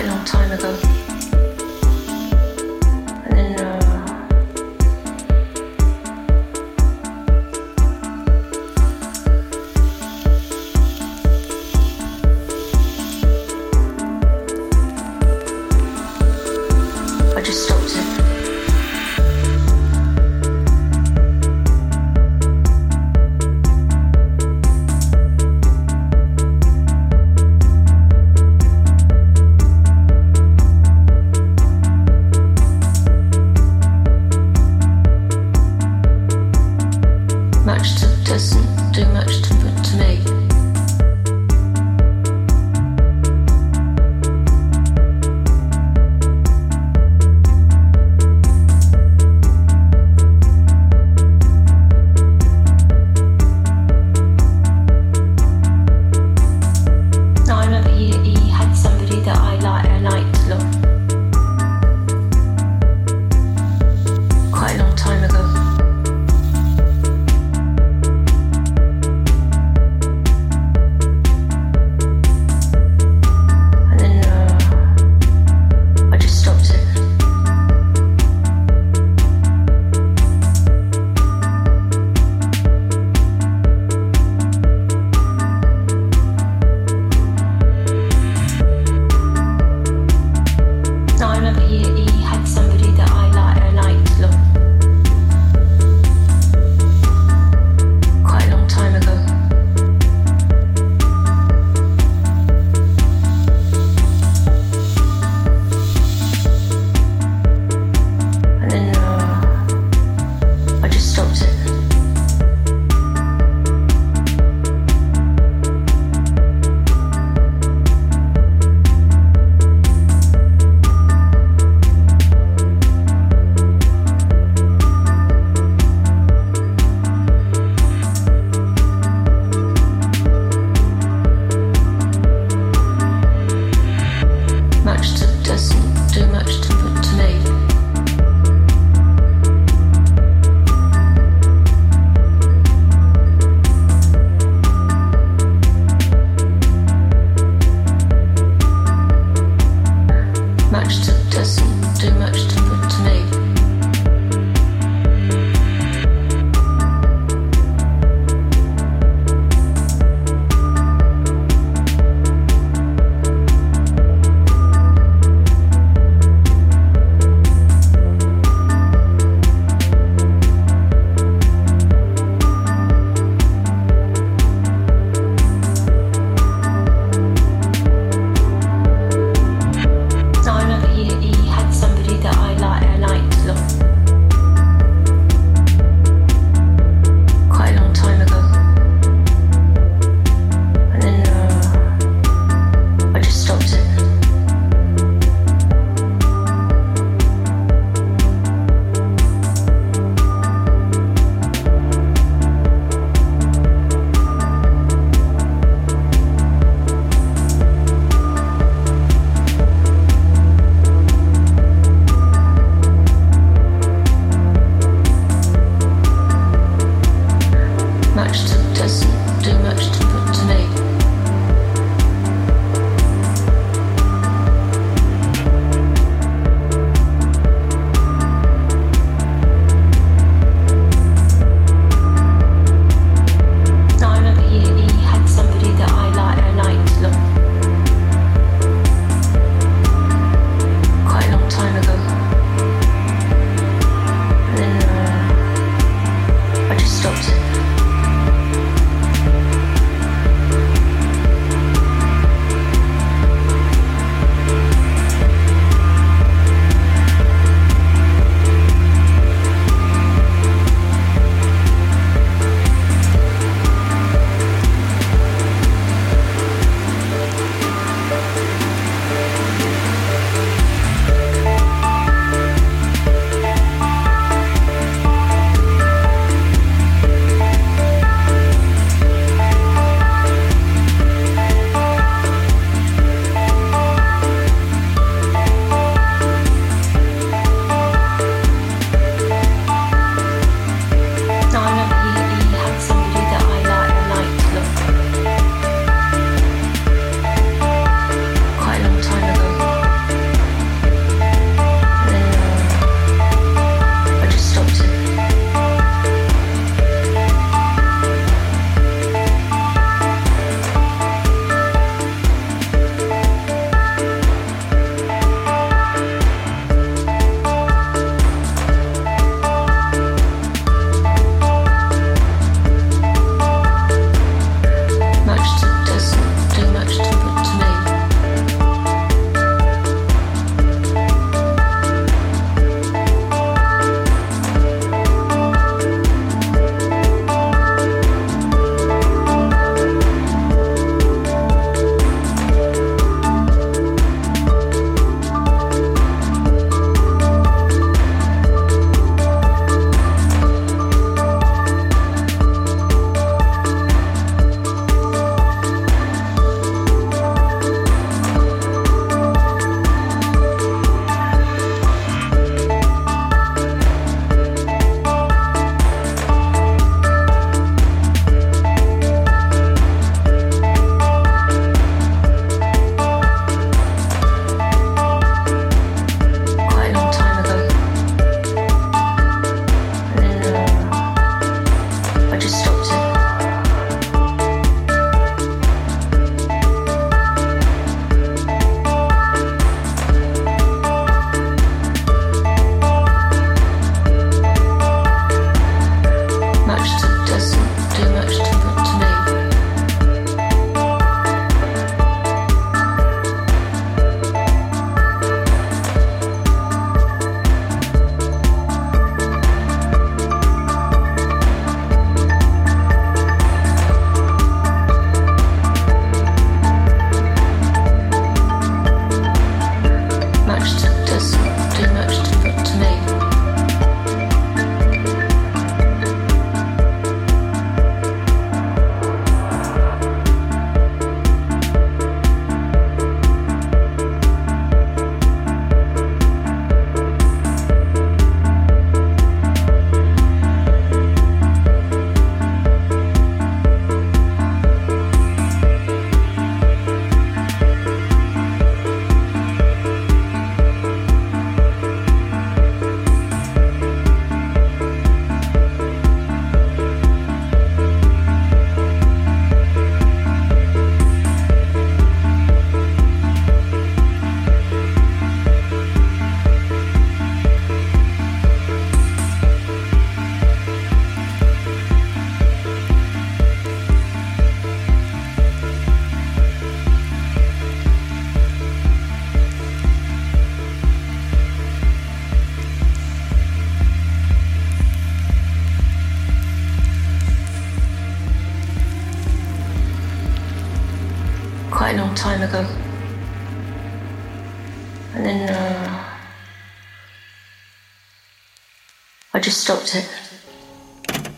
quite a long time ago.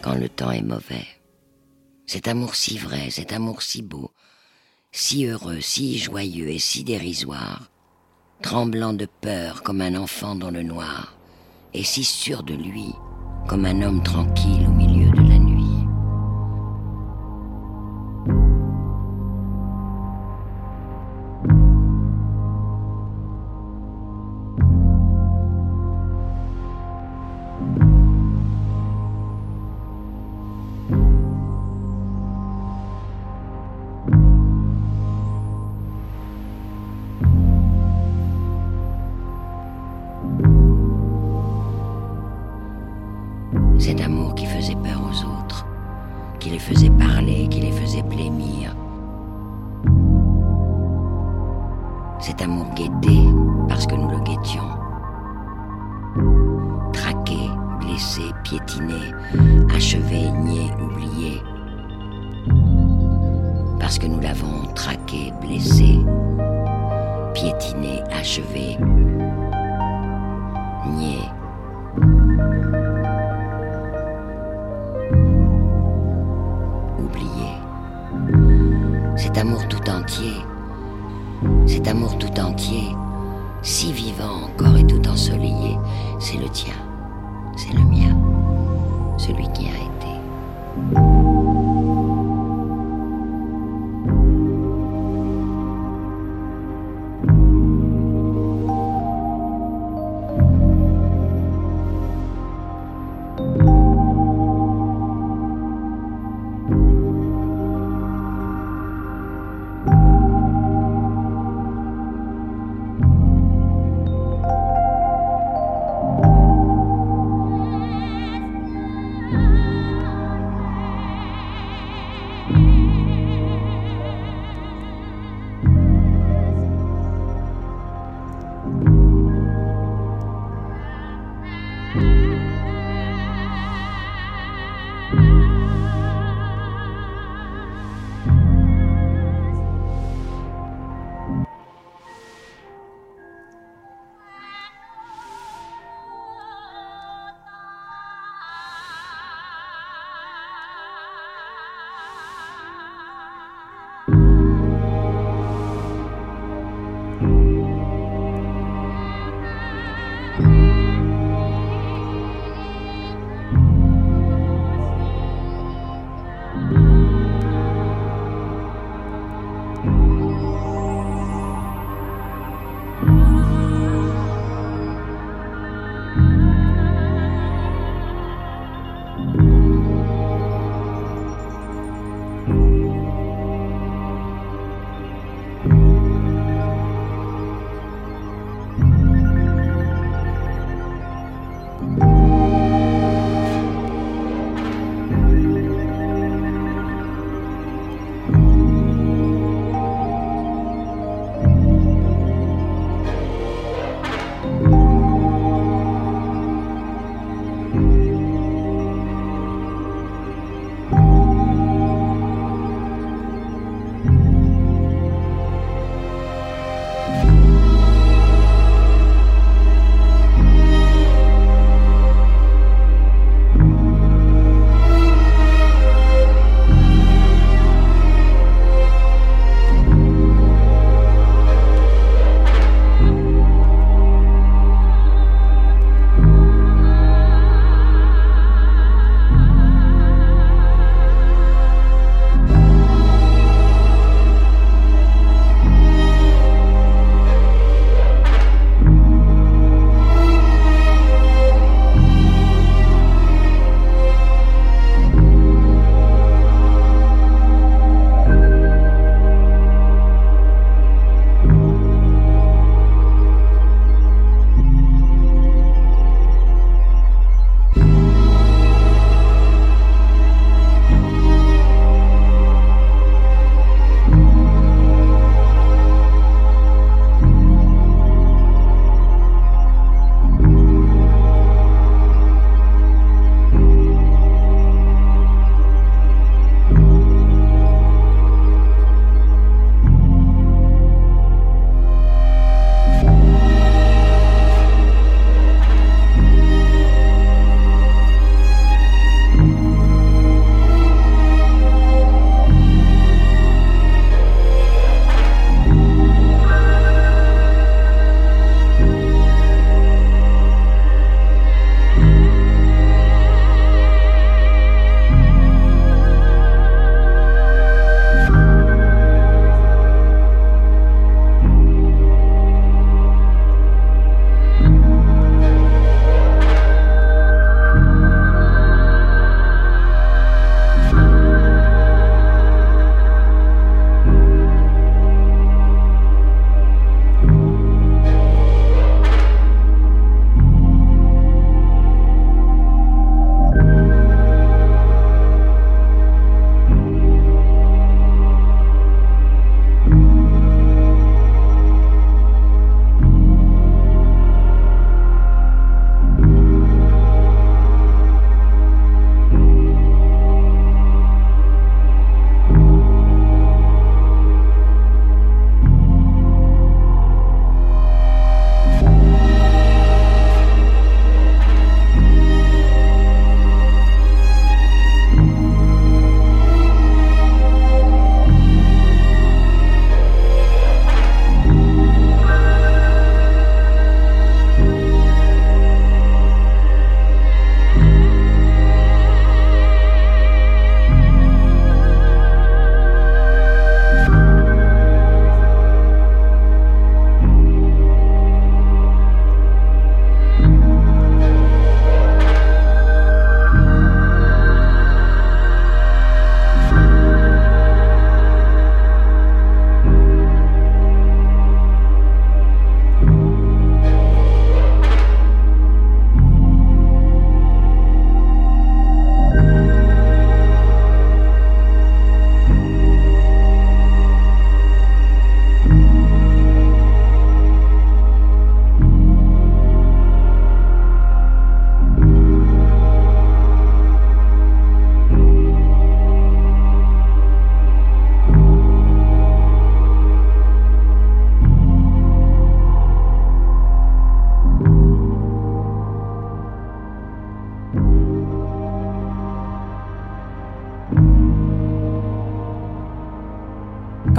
Quand le temps est mauvais. Cet amour si vrai, cet amour si beau, si heureux, si joyeux et si dérisoire, tremblant de peur comme un enfant dans le noir, et si sûr de lui comme un homme tranquille au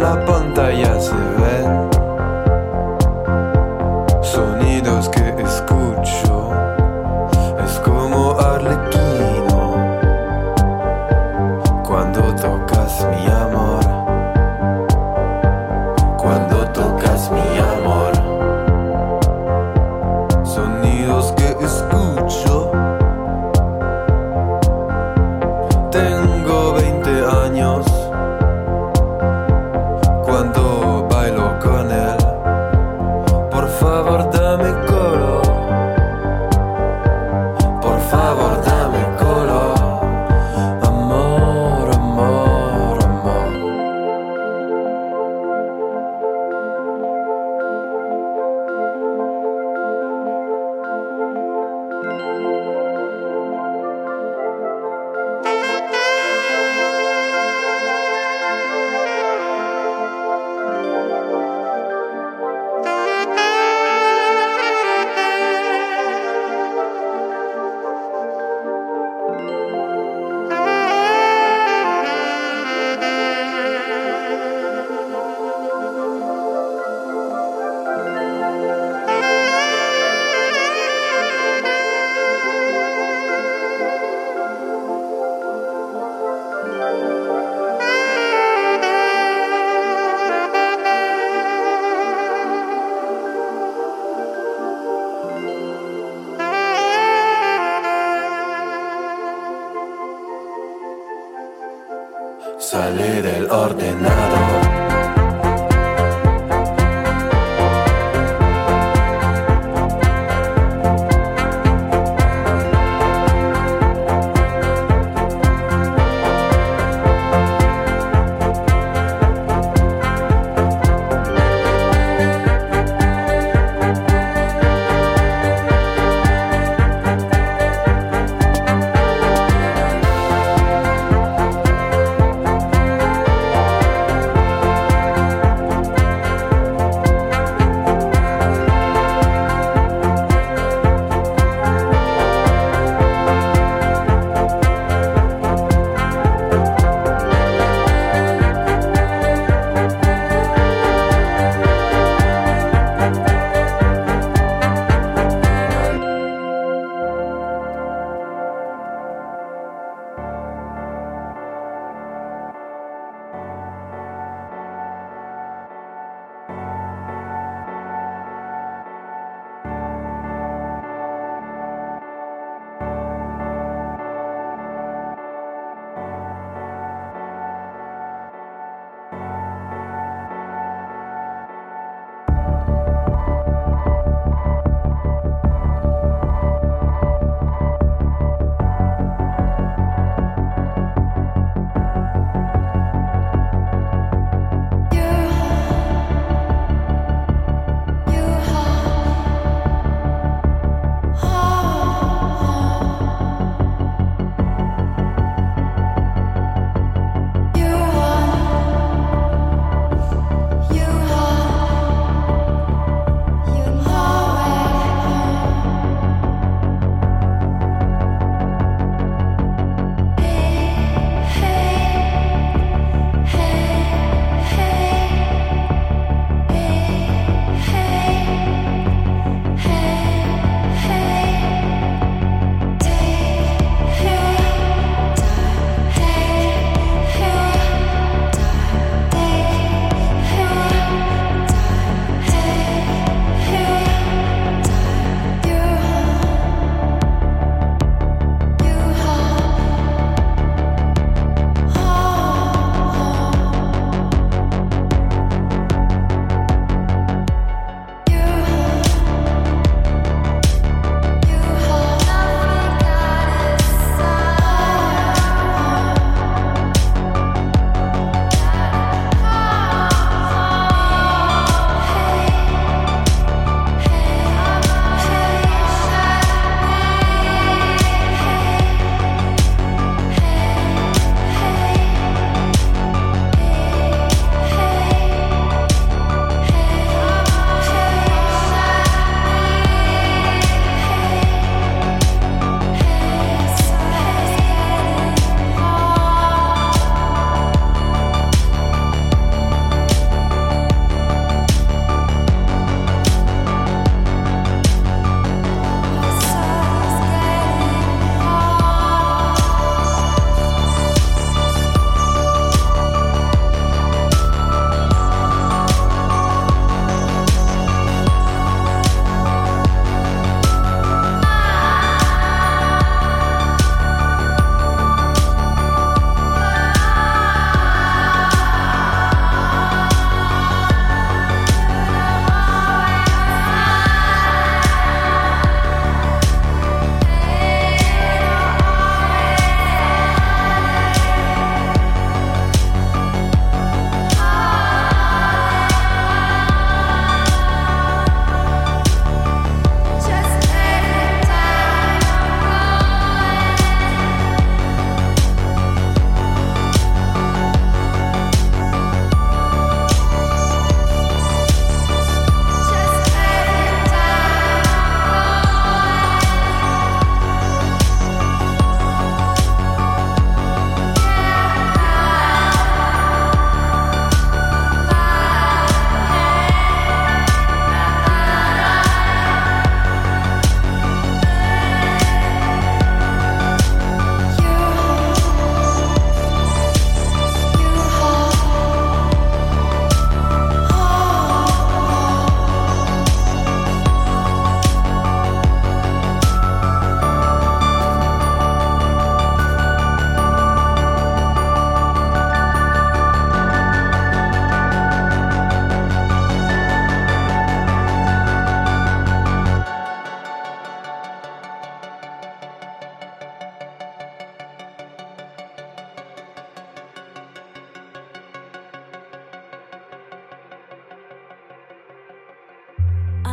la pantalla se Sale del ordenado.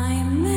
I'm